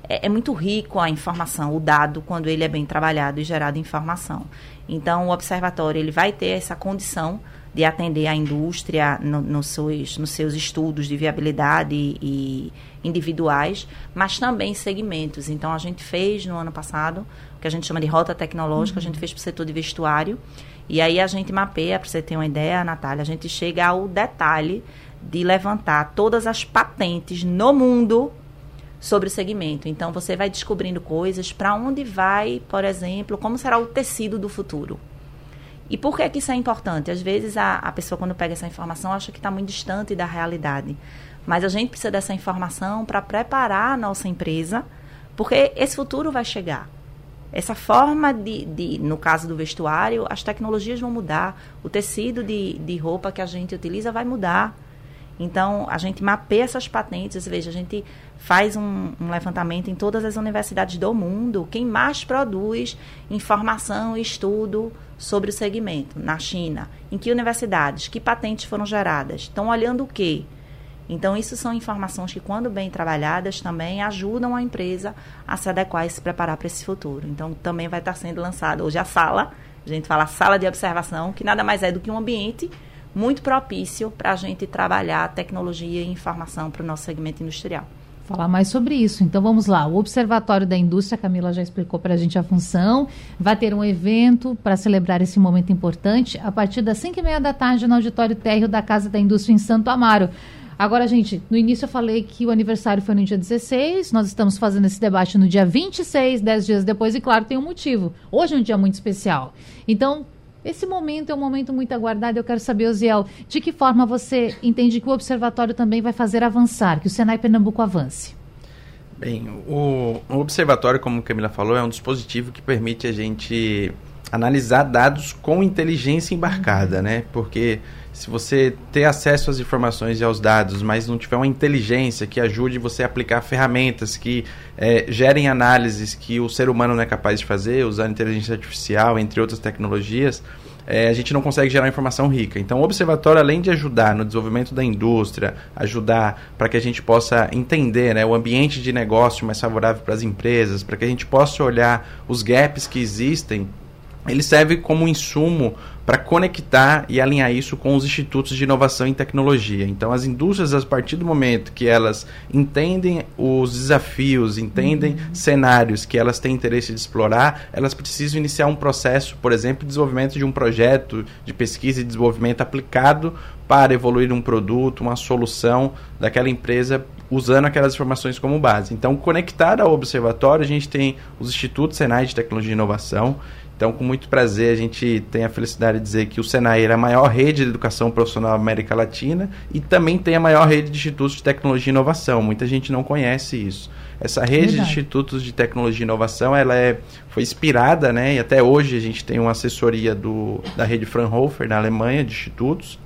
[SPEAKER 2] é, é, muito rico a informação, o dado, quando ele é bem trabalhado e gerado informação. Então, o observatório ele vai ter essa condição de atender a indústria no, no seus, nos seus estudos de viabilidade e, individuais, mas também segmentos. Então, a gente fez no ano passado, que a gente chama de rota tecnológica, uhum. a gente fez para o setor de vestuário, e aí a gente mapeia, para você ter uma ideia, Natália, a gente chega ao detalhe de levantar todas as patentes no mundo sobre o segmento. Então, você vai descobrindo coisas para onde vai, por exemplo, como será o tecido do futuro. E por que, que isso é importante? Às vezes a, a pessoa, quando pega essa informação, acha que está muito distante da realidade. Mas a gente precisa dessa informação para preparar a nossa empresa Porque esse futuro vai chegar. Essa forma de, de, no caso do vestuário, as tecnologias vão mudar, o tecido de, de roupa que a gente utiliza vai mudar. Então, a gente mapeia essas patentes, veja, a gente faz um, um, levantamento em todas as universidades do mundo, quem mais produz informação e estudo sobre o segmento? Na China, em que universidades, que patentes foram geradas, estão olhando o quê? Então, isso são informações que, quando bem trabalhadas, também ajudam a empresa a se adequar e se preparar para esse futuro. Então, também vai estar sendo lançada hoje a sala, a gente fala sala de observação, que nada mais é do que um ambiente muito propício para a gente trabalhar tecnologia e informação para o nosso segmento industrial.
[SPEAKER 1] Falar mais sobre isso. Então vamos lá. O Observatório da Indústria, a Camila já explicou para a gente a função. Vai ter um evento para celebrar esse momento importante a partir das 5 e meia da tarde no auditório térreo da Casa da Indústria em Santo Amaro. Agora, gente, no início eu falei que o aniversário foi no dia 16, nós estamos fazendo esse debate no dia 26, 10 dias depois, e claro, tem um motivo. Hoje é um dia muito especial. Então, esse momento é um momento muito aguardado. Eu quero saber, Oziel, de que forma você entende que o observatório também vai fazer avançar, que o Senai Pernambuco avance?
[SPEAKER 3] Bem, o, o observatório, como Camila falou, é um dispositivo que permite a gente analisar dados com inteligência embarcada, né? Porque se você ter acesso às informações e aos dados, mas não tiver uma inteligência que ajude você a aplicar ferramentas que é, gerem análises que o ser humano não é capaz de fazer, usando inteligência artificial, entre outras tecnologias, é, a gente não consegue gerar informação rica. Então, o observatório, além de ajudar no desenvolvimento da indústria, ajudar para que a gente possa entender né, o ambiente de negócio mais favorável para as empresas, para que a gente possa olhar os gaps que existem ele serve como insumo para conectar e alinhar isso com os institutos de inovação e tecnologia. Então, as indústrias, a partir do momento que elas entendem os desafios, entendem uhum. cenários que elas têm interesse de explorar, elas precisam iniciar um processo, por exemplo, de desenvolvimento de um projeto de pesquisa e desenvolvimento aplicado para evoluir um produto, uma solução daquela empresa usando aquelas informações como base. Então, conectado ao observatório, a gente tem os institutos Senai de Tecnologia e Inovação, então, com muito prazer, a gente tem a felicidade de dizer que o Senai é a maior rede de educação profissional da América Latina e também tem a maior rede de institutos de tecnologia e inovação. Muita gente não conhece isso. Essa rede Verdade. de institutos de tecnologia e inovação, ela é, foi inspirada, né? E até hoje a gente tem uma assessoria do, da rede Fraunhofer na Alemanha de institutos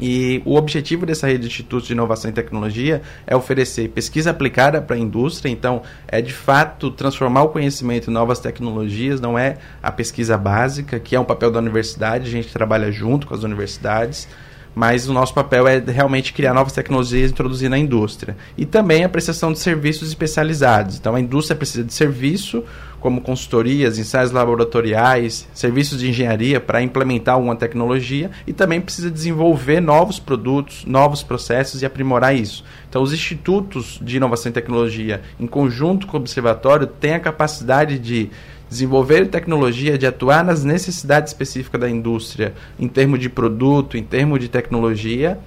[SPEAKER 3] e o objetivo dessa rede de institutos de inovação e tecnologia é oferecer pesquisa aplicada para a indústria, então é de fato transformar o conhecimento em novas tecnologias, não é a pesquisa básica, que é um papel da universidade, a gente trabalha junto com as universidades mas o nosso papel é realmente criar novas tecnologias e introduzir na indústria. E também a prestação de serviços especializados. Então a indústria precisa de serviço, como consultorias, ensaios laboratoriais, serviços de engenharia para implementar alguma tecnologia e também precisa desenvolver novos produtos, novos processos e aprimorar isso. Então, os institutos de inovação e tecnologia, em conjunto com o observatório, têm a capacidade de desenvolver tecnologia, de atuar nas necessidades específicas da indústria, em termos de produto, em termos de tecnologia,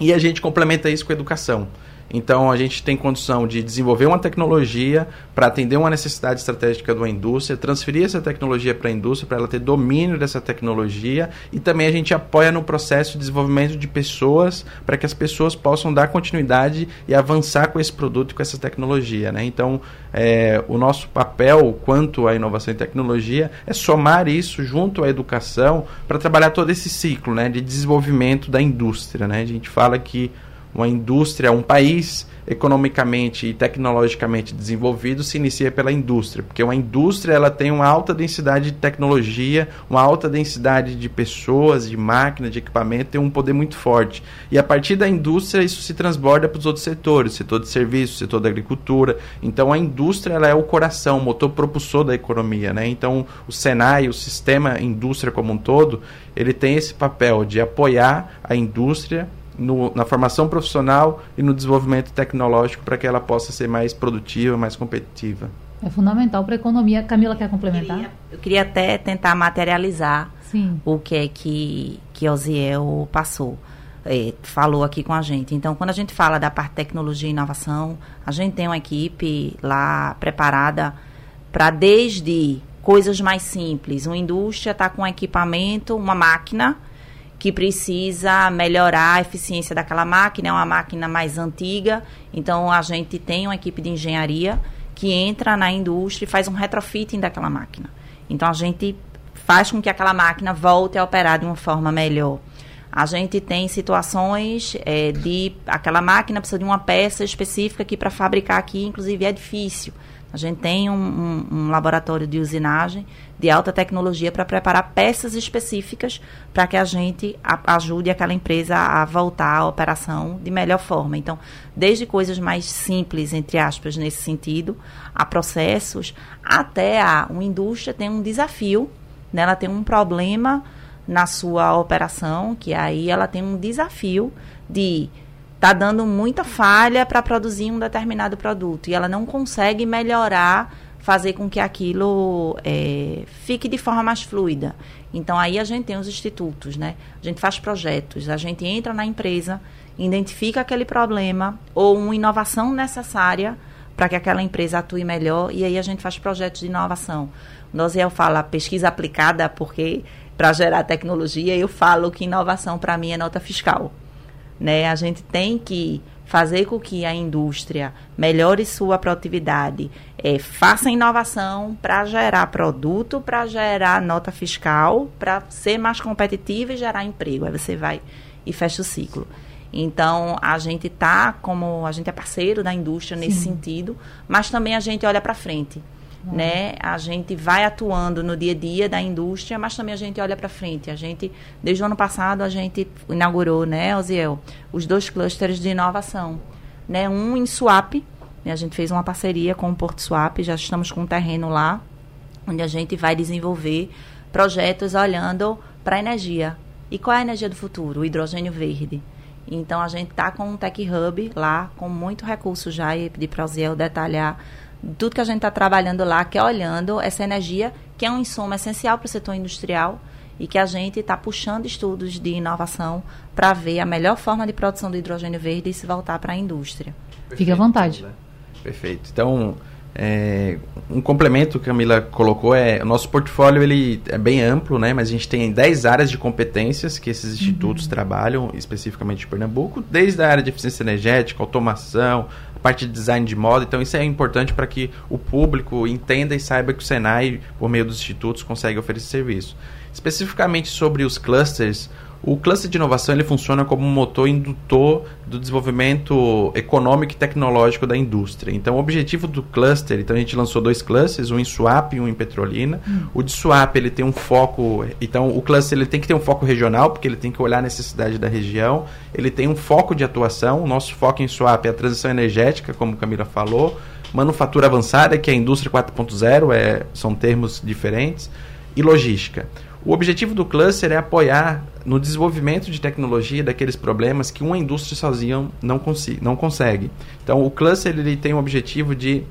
[SPEAKER 3] e a gente complementa isso com a educação. Então a gente tem condição de desenvolver uma tecnologia para atender uma necessidade estratégica de uma indústria, transferir essa tecnologia para a indústria para ela ter domínio dessa tecnologia e também a gente apoia no processo de desenvolvimento de pessoas para que as pessoas possam dar continuidade e avançar com esse produto com essa tecnologia. Né? Então é, o nosso papel quanto à inovação e tecnologia é somar isso junto à educação para trabalhar todo esse ciclo né, de desenvolvimento da indústria. Né? A gente fala que uma indústria, um país economicamente e tecnologicamente desenvolvido se inicia pela indústria, porque uma indústria ela tem uma alta densidade de tecnologia, uma alta densidade de pessoas, de máquinas, de equipamento, tem um poder muito forte. E a partir da indústria isso se transborda para os outros setores, setor de serviços, setor da agricultura. Então a indústria ela é o coração, o motor propulsor da economia, né? Então o Senai, o sistema indústria como um todo, ele tem esse papel de apoiar a indústria no, na formação profissional e no desenvolvimento tecnológico para que ela possa ser mais produtiva, mais competitiva.
[SPEAKER 1] É fundamental para a economia. Camila quer complementar?
[SPEAKER 2] Eu queria, eu queria até tentar materializar Sim. o que é que, que Osiel passou. É, falou aqui com a gente. Então, quando a gente fala da parte de tecnologia e inovação, a gente tem uma equipe lá preparada para desde coisas mais simples. Uma indústria está com um equipamento, uma máquina, que precisa melhorar a eficiência daquela máquina, é uma máquina mais antiga, então a gente tem uma equipe de engenharia que entra na indústria e faz um retrofitting daquela máquina. Então a gente faz com que aquela máquina volte a operar de uma forma melhor. A gente tem situações é, de aquela máquina precisa de uma peça específica que para fabricar aqui, inclusive, é difícil. A gente tem um, um, um laboratório de usinagem de alta tecnologia para preparar peças específicas para que a gente a, ajude aquela empresa a voltar à operação de melhor forma. Então, desde coisas mais simples, entre aspas, nesse sentido, a processos, até a uma indústria tem um desafio, né? ela tem um problema na sua operação, que aí ela tem um desafio de tá dando muita falha para produzir um determinado produto e ela não consegue melhorar, fazer com que aquilo é, fique de forma mais fluida. Então aí a gente tem os institutos, né? A gente faz projetos, a gente entra na empresa, identifica aquele problema ou uma inovação necessária para que aquela empresa atue melhor e aí a gente faz projetos de inovação. O Nosiel fala pesquisa aplicada porque para gerar tecnologia, eu falo que inovação para mim é nota fiscal. Né? A gente tem que fazer com que a indústria melhore sua produtividade, é, faça inovação para gerar produto, para gerar nota fiscal, para ser mais competitiva e gerar emprego. Aí você vai e fecha o ciclo. Então, a gente está como a gente é parceiro da indústria nesse Sim. sentido, mas também a gente olha para frente. Uhum. Né? A gente vai atuando no dia a dia da indústria, mas também a gente olha para frente. A gente, desde o ano passado, a gente inaugurou, né, Oziel, os dois clusters de inovação. Né? Um em Swap, né? a gente fez uma parceria com o Porto Swap, já estamos com um terreno lá, onde a gente vai desenvolver projetos olhando para a energia. E qual é a energia do futuro? O hidrogênio verde. Então a gente está com um Tech Hub lá, com muito recurso já, e pedir para o Oziel detalhar tudo que a gente está trabalhando lá, que é olhando essa energia, que é um insumo essencial para o setor industrial e que a gente está puxando estudos de inovação para ver a melhor forma de produção do hidrogênio verde e se voltar para a indústria.
[SPEAKER 1] Fique à vontade.
[SPEAKER 3] Né? Perfeito. Então, é, um complemento que a Camila colocou é o nosso portfólio ele é bem amplo, né? Mas a gente tem 10 áreas de competências que esses institutos uhum. trabalham, especificamente em Pernambuco, desde a área de eficiência energética, automação, parte de design de moda. Então, isso é importante para que o público entenda e saiba que o Senai, por meio dos institutos, consegue oferecer serviço. Especificamente sobre os clusters, o cluster de inovação ele funciona como um motor indutor do desenvolvimento econômico e tecnológico da indústria. Então, o objetivo do cluster, então a gente lançou dois clusters, um em swap e um em petrolina. Hum. O de swap ele tem um foco, então o cluster ele tem que ter um foco regional, porque ele tem que olhar a necessidade da região. Ele tem um foco de atuação. O nosso foco em swap é a transição energética, como Camila falou. Manufatura avançada, que é a indústria 4.0, é, são termos diferentes. E logística. O objetivo do cluster é apoiar no desenvolvimento de tecnologia daqueles problemas que uma indústria sozinha não, não consegue. Então, o cluster ele tem o objetivo de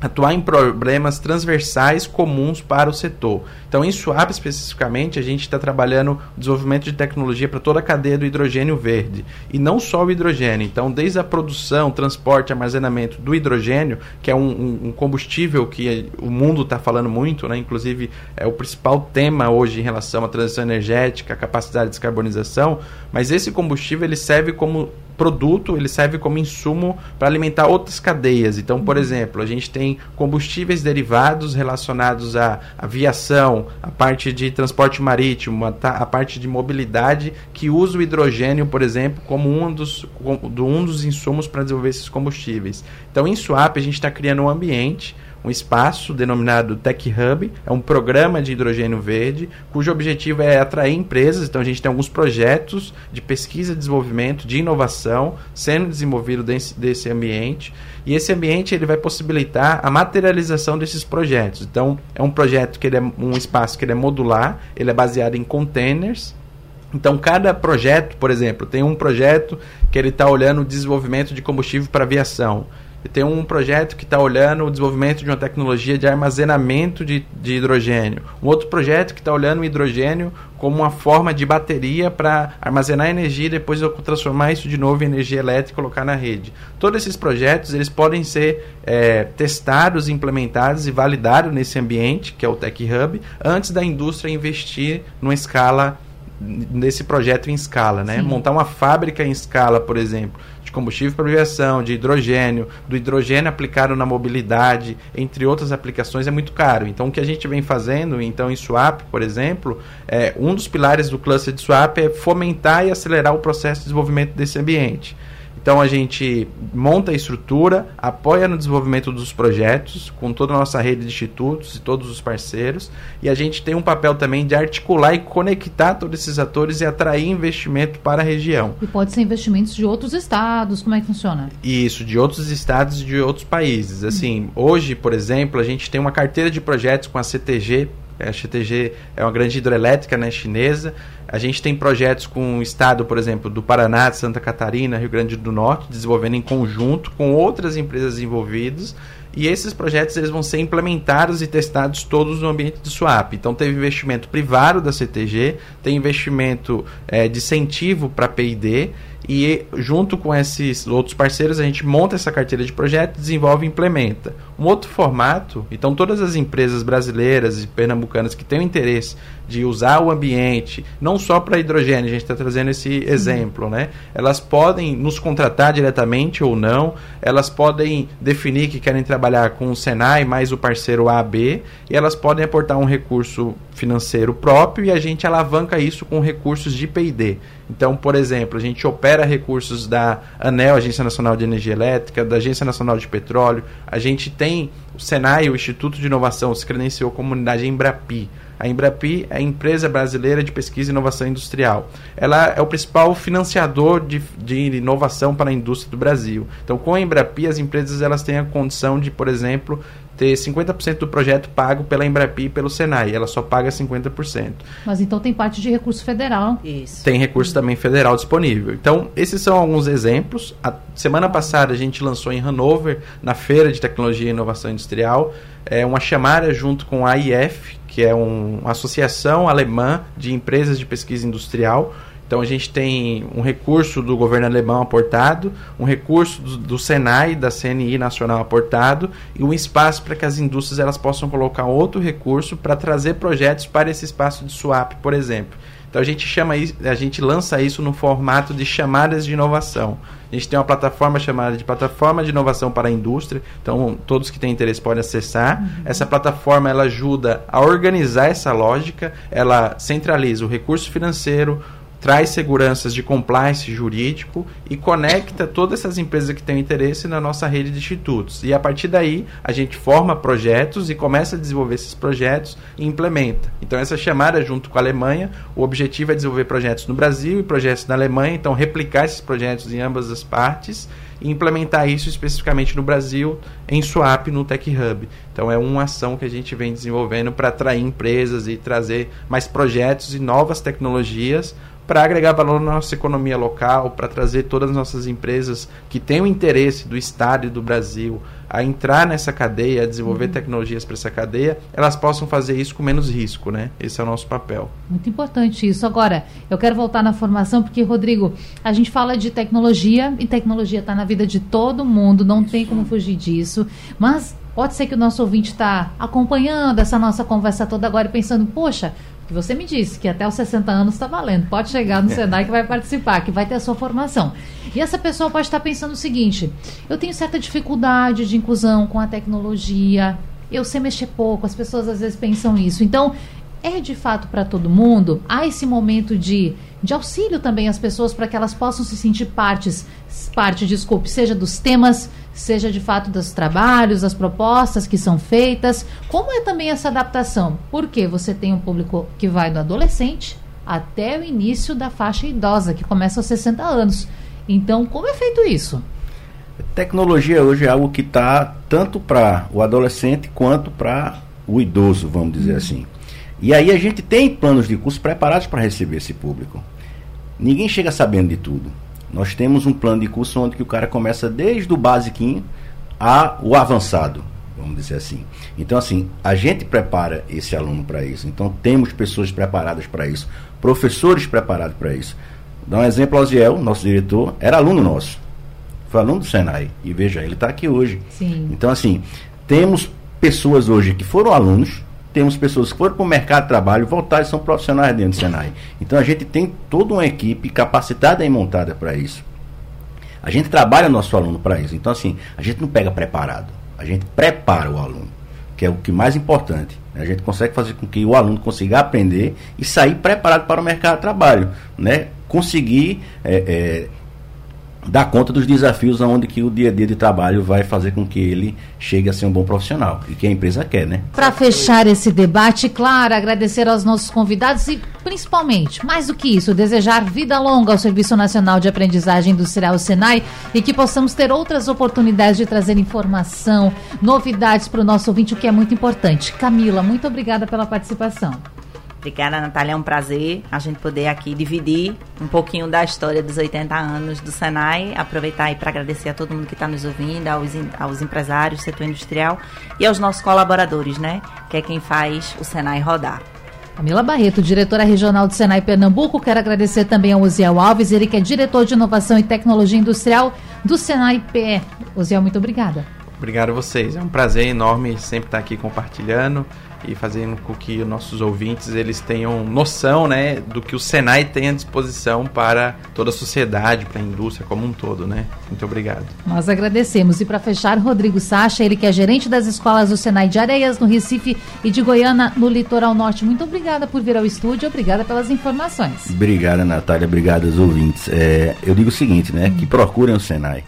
[SPEAKER 3] atuar em problemas transversais comuns para o setor. Então, em Swap especificamente, a gente está trabalhando desenvolvimento de tecnologia para toda a cadeia do hidrogênio verde. E não só o hidrogênio. Então, desde a produção, transporte, armazenamento do hidrogênio, que é um, um combustível que o mundo está falando muito, né? inclusive é o principal tema hoje em relação à transição energética, capacidade de descarbonização, mas esse combustível ele serve como produto, ele serve como insumo para alimentar outras cadeias. Então, por uhum. exemplo, a gente tem combustíveis derivados relacionados à aviação, a parte de transporte marítimo, a, a parte de mobilidade que usa o hidrogênio, por exemplo, como um dos, como, um dos insumos para desenvolver esses combustíveis. Então, em Swap, a gente está criando um ambiente um espaço denominado Tech Hub, é um programa de hidrogênio verde, cujo objetivo é atrair empresas. Então, a gente tem alguns projetos de pesquisa, desenvolvimento, de inovação sendo desenvolvido desse, desse ambiente. E esse ambiente ele vai possibilitar a materialização desses projetos. Então, é um projeto que ele é um espaço que ele é modular, ele é baseado em containers, então, cada projeto, por exemplo, tem um projeto que ele está olhando o desenvolvimento de combustível para aviação tem um projeto que está olhando o desenvolvimento de uma tecnologia de armazenamento de, de hidrogênio. Um outro projeto que está olhando o hidrogênio como uma forma de bateria para armazenar energia e depois transformar isso de novo em energia elétrica e colocar na rede. Todos esses projetos eles podem ser é, testados, implementados e validados nesse ambiente, que é o Tech Hub, antes da indústria investir numa escala nesse projeto em escala, né? Sim. Montar uma fábrica em escala, por exemplo, de combustível para aviação, de hidrogênio, do hidrogênio aplicado na mobilidade, entre outras aplicações, é muito caro. Então, o que a gente vem fazendo, então, em Swap, por exemplo, é, um dos pilares do cluster de Swap é fomentar e acelerar o processo de desenvolvimento desse ambiente. Então a gente monta a estrutura, apoia no desenvolvimento dos projetos, com toda a nossa rede de institutos e todos os parceiros, e a gente tem um papel também de articular e conectar todos esses atores e atrair investimento para a região.
[SPEAKER 1] E pode ser investimentos de outros estados, como é que funciona?
[SPEAKER 3] Isso, de outros estados e de outros países. Assim, hum. hoje, por exemplo, a gente tem uma carteira de projetos com a CTG a CTG é uma grande hidrelétrica né, chinesa. A gente tem projetos com o estado, por exemplo, do Paraná, de Santa Catarina, Rio Grande do Norte, desenvolvendo em conjunto com outras empresas envolvidas. E esses projetos eles vão ser implementados e testados todos no ambiente de swap. Então teve investimento privado da CTG, tem investimento é, de incentivo para P&D e junto com esses outros parceiros a gente monta essa carteira de projetos, desenvolve e implementa. Um outro formato, então todas as empresas brasileiras e pernambucanas que têm interesse de usar o ambiente, não só para hidrogênio, a gente está trazendo esse exemplo, né? Elas podem nos contratar diretamente ou não, elas podem definir que querem trabalhar com o Senai mais o parceiro AB, e elas podem aportar um recurso financeiro próprio e a gente alavanca isso com recursos de P&D. Então, por exemplo, a gente opera recursos da ANEL, Agência Nacional de Energia Elétrica, da Agência Nacional de Petróleo, a gente tem o Senai, o Instituto de Inovação, se credenciou como unidade Embrapi. A Embrapi é a empresa brasileira de pesquisa e inovação industrial. Ela é o principal financiador de, de inovação para a indústria do Brasil. Então, com a Embrapi, as empresas elas têm a condição de, por exemplo, ter 50% do projeto pago pela Embrapi e pelo Senai. Ela só paga 50%.
[SPEAKER 1] Mas então tem parte de recurso federal.
[SPEAKER 3] Isso. Tem recurso também federal disponível. Então, esses são alguns exemplos. A semana passada a gente lançou em Hanover, na Feira de Tecnologia e Inovação Industrial, é, uma chamada junto com a IF, que é um, uma associação alemã de empresas de pesquisa industrial. Então a gente tem um recurso do governo alemão aportado, um recurso do, do Senai, da CNI nacional aportado e um espaço para que as indústrias elas possam colocar outro recurso para trazer projetos para esse espaço de swap, por exemplo. Então a gente chama isso, a gente lança isso no formato de chamadas de inovação. A gente tem uma plataforma chamada de plataforma de inovação para a indústria. Então todos que têm interesse podem acessar. Uhum. Essa plataforma ela ajuda a organizar essa lógica. Ela centraliza o recurso financeiro, traz seguranças de compliance jurídico e conecta todas essas empresas que têm interesse na nossa rede de institutos. E a partir daí, a gente forma projetos e começa a desenvolver esses projetos e implementa. Então, essa chamada junto com a Alemanha, o objetivo é desenvolver projetos no Brasil e projetos na Alemanha, então replicar esses projetos em ambas as partes e implementar isso especificamente no Brasil, em Swap, no Tech Hub. Então é uma ação que a gente vem desenvolvendo para atrair empresas e trazer mais projetos e novas tecnologias para agregar valor na nossa economia local, para trazer todas as nossas empresas que têm o interesse do Estado e do Brasil a entrar nessa cadeia, a desenvolver uhum. tecnologias para essa cadeia, elas possam fazer isso com menos risco, né? Esse é o nosso papel.
[SPEAKER 1] Muito importante isso. Agora, eu quero voltar na formação, porque, Rodrigo, a gente fala de tecnologia e tecnologia está na vida de todo mundo, não isso. tem como fugir disso. Mas pode ser que o nosso ouvinte está acompanhando essa nossa conversa toda agora e pensando, poxa, que você me disse que até os 60 anos está valendo. Pode chegar no Senai que vai participar, que vai ter a sua formação. E essa pessoa pode estar pensando o seguinte: eu tenho certa dificuldade de inclusão com a tecnologia, eu sei mexer pouco, as pessoas às vezes pensam isso. Então, é de fato para todo mundo? Há esse momento de, de auxílio também às pessoas para que elas possam se sentir partes, parte, desculpe, seja dos temas, seja de fato dos trabalhos, das propostas que são feitas. Como é também essa adaptação? Porque você tem um público que vai do adolescente até o início da faixa idosa, que começa aos 60 anos. Então, como é feito isso?
[SPEAKER 4] Tecnologia hoje é algo que está tanto para o adolescente quanto para o idoso, vamos dizer hum. assim. E aí a gente tem planos de curso preparados para receber esse público. Ninguém chega sabendo de tudo. Nós temos um plano de curso onde que o cara começa desde o basiquinho a o avançado, vamos dizer assim. Então assim, a gente prepara esse aluno para isso. Então temos pessoas preparadas para isso, professores preparados para isso. Dá um exemplo, Oziel, nosso diretor, era aluno nosso. Foi aluno do Senai. E veja, ele está aqui hoje.
[SPEAKER 1] Sim.
[SPEAKER 4] Então, assim, temos pessoas hoje que foram alunos temos pessoas que foram para o mercado de trabalho, voltaram e são profissionais dentro do Senai. Então a gente tem toda uma equipe capacitada e montada para isso. A gente trabalha nosso aluno para isso. Então, assim, a gente não pega preparado, a gente prepara o aluno, que é o que mais importante. A gente consegue fazer com que o aluno consiga aprender e sair preparado para o mercado de trabalho, né? Conseguir é, é, dar conta dos desafios onde que o dia a dia de trabalho vai fazer com que ele chegue a ser um bom profissional e que a empresa quer, né?
[SPEAKER 1] Para fechar esse debate, claro, agradecer aos nossos convidados e principalmente, mais do que isso, desejar vida longa ao Serviço Nacional de Aprendizagem Industrial Senai e que possamos ter outras oportunidades de trazer informação, novidades para o nosso ouvinte, o que é muito importante. Camila, muito obrigada pela participação.
[SPEAKER 2] Obrigada, Natália. É um prazer a gente poder aqui dividir um pouquinho da história dos 80 anos do Senai. Aproveitar aí para agradecer a todo mundo que está nos ouvindo, aos, aos empresários, setor industrial e aos nossos colaboradores, né? Que é quem faz o Senai rodar.
[SPEAKER 1] Camila Barreto, diretora regional do Senai Pernambuco. Quero agradecer também ao Uziel Alves, ele que é diretor de inovação e tecnologia industrial do Senai PE. Uziel, muito obrigada.
[SPEAKER 3] Obrigado a vocês. É um prazer enorme sempre estar aqui compartilhando e fazendo com que os nossos ouvintes eles tenham noção né, do que o Senai tem à disposição para toda a sociedade, para a indústria como um todo. Né? Muito obrigado.
[SPEAKER 1] Nós agradecemos. E para fechar, Rodrigo Sacha, ele que é gerente das escolas do Senai de Areias, no Recife e de Goiânia, no Litoral Norte. Muito obrigada por vir ao estúdio, obrigada pelas informações.
[SPEAKER 4] Obrigada, Natália, obrigado aos ouvintes. É, eu digo o seguinte, né, que procurem o Senai.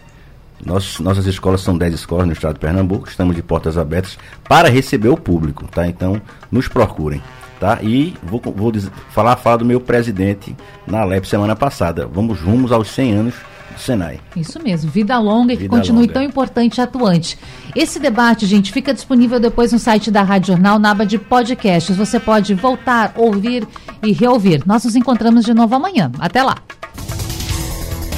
[SPEAKER 4] Nós, nossas escolas são 10 escolas no estado de Pernambuco, estamos de portas abertas para receber o público, tá? Então, nos procurem, tá? E vou, vou dizer, falar, falar do meu presidente na LEP semana passada. Vamos rumos aos 100 anos do Senai.
[SPEAKER 1] Isso mesmo, vida longa e que continue longa. tão importante e atuante. Esse debate, gente, fica disponível depois no site da Rádio Jornal, na aba de podcasts. Você pode voltar, ouvir e reouvir. Nós nos encontramos de novo amanhã. Até lá!